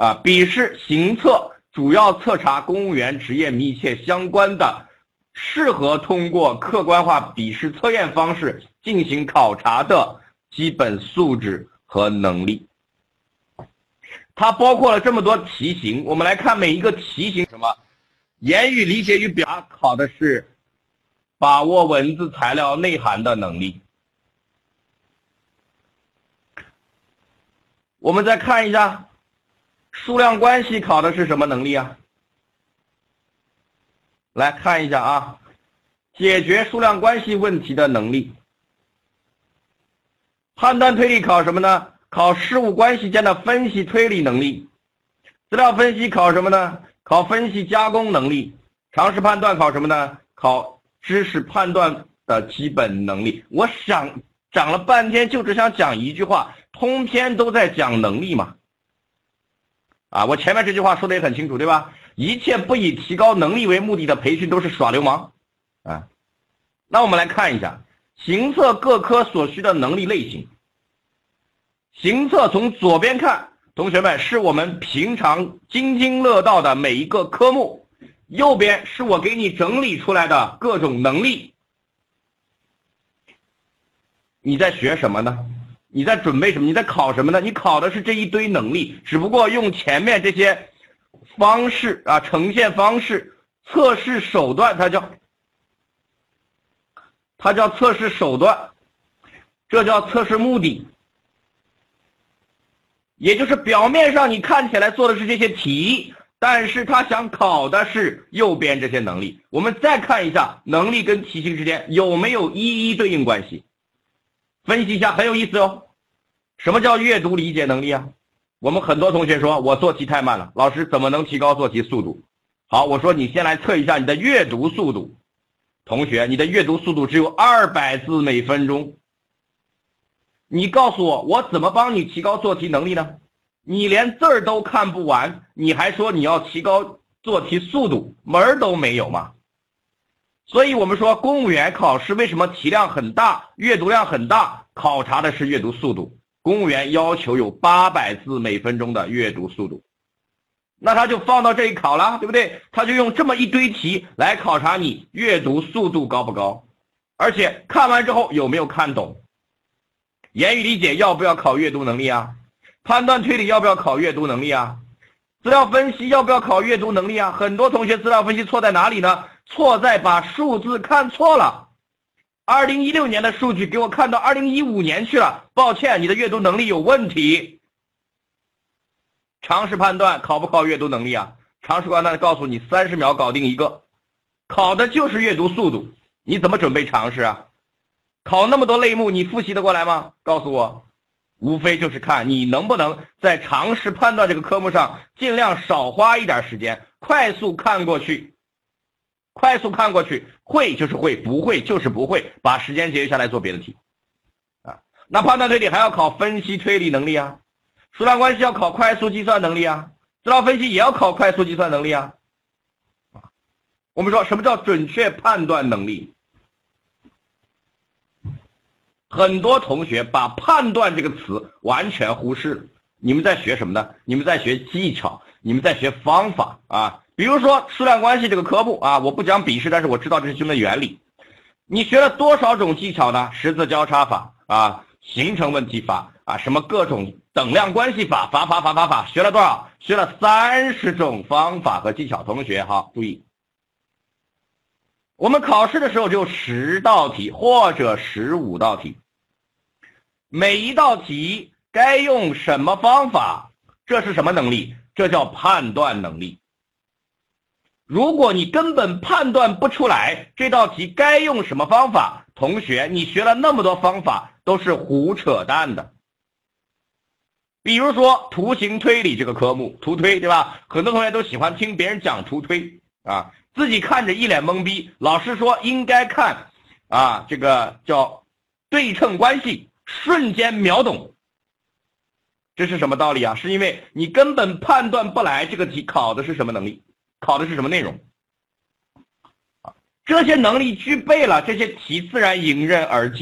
啊，笔试行测主要测查公务员职业密切相关的，适合通过客观化笔试测验方式进行考察的基本素质和能力。它包括了这么多题型，我们来看每一个题型什么，言语理解与表达考的是把握文字材料内涵的能力。我们再看一下，数量关系考的是什么能力啊？来看一下啊，解决数量关系问题的能力。判断推理考什么呢？考事物关系间的分析推理能力。资料分析考什么呢？考分析加工能力。常识判断考什么呢？考知识判断的基本能力。我想讲了半天，就只想讲一句话。通篇都在讲能力嘛，啊，我前面这句话说的也很清楚，对吧？一切不以提高能力为目的的培训都是耍流氓，啊，那我们来看一下行测各科所需的能力类型。行测从左边看，同学们是我们平常津津乐道的每一个科目，右边是我给你整理出来的各种能力，你在学什么呢？你在准备什么？你在考什么呢？你考的是这一堆能力，只不过用前面这些方式啊，呈现方式、测试手段，它叫它叫测试手段，这叫测试目的，也就是表面上你看起来做的是这些题，但是他想考的是右边这些能力。我们再看一下能力跟题型之间有没有一一对应关系。分析一下很有意思哦，什么叫阅读理解能力啊？我们很多同学说我做题太慢了，老师怎么能提高做题速度？好，我说你先来测一下你的阅读速度。同学，你的阅读速度只有二百字每分钟。你告诉我，我怎么帮你提高做题能力呢？你连字儿都看不完，你还说你要提高做题速度，门儿都没有吗？所以我们说，公务员考试为什么题量很大、阅读量很大？考察的是阅读速度。公务员要求有八百字每分钟的阅读速度，那他就放到这一考了，对不对？他就用这么一堆题来考察你阅读速度高不高，而且看完之后有没有看懂？言语理解要不要考阅读能力啊？判断推理要不要考阅读能力啊？资料分析要不要考阅读能力啊？很多同学资料分析错在哪里呢？错在把数字看错了，二零一六年的数据给我看到二零一五年去了，抱歉，你的阅读能力有问题。常识判断考不考阅读能力啊？常识判断告诉你三十秒搞定一个，考的就是阅读速度，你怎么准备常识啊？考那么多类目，你复习得过来吗？告诉我，无非就是看你能不能在常识判断这个科目上尽量少花一点时间，快速看过去。快速看过去，会就是会，不会就是不会，把时间节约下来做别的题，啊，那判断推理还要考分析推理能力啊，数量关系要考快速计算能力啊，资料分析也要考快速计算能力啊，啊，我们说什么叫准确判断能力？很多同学把判断这个词完全忽视，你们在学什么呢？你们在学技巧，你们在学方法啊。比如说数量关系这个科目啊，我不讲笔试，但是我知道这是基本原理。你学了多少种技巧呢？十字交叉法啊，形成问题法啊，什么各种等量关系法，法法法法法，学了多少？学了三十种方法和技巧。同学哈，注意，我们考试的时候只有十道题或者十五道题，每一道题该用什么方法？这是什么能力？这叫判断能力。如果你根本判断不出来这道题该用什么方法，同学，你学了那么多方法都是胡扯淡的。比如说图形推理这个科目，图推对吧？很多同学都喜欢听别人讲图推啊，自己看着一脸懵逼。老师说应该看啊，这个叫对称关系，瞬间秒懂。这是什么道理啊？是因为你根本判断不来这个题考的是什么能力。考的是什么内容？这些能力具备了，这些题自然迎刃而解。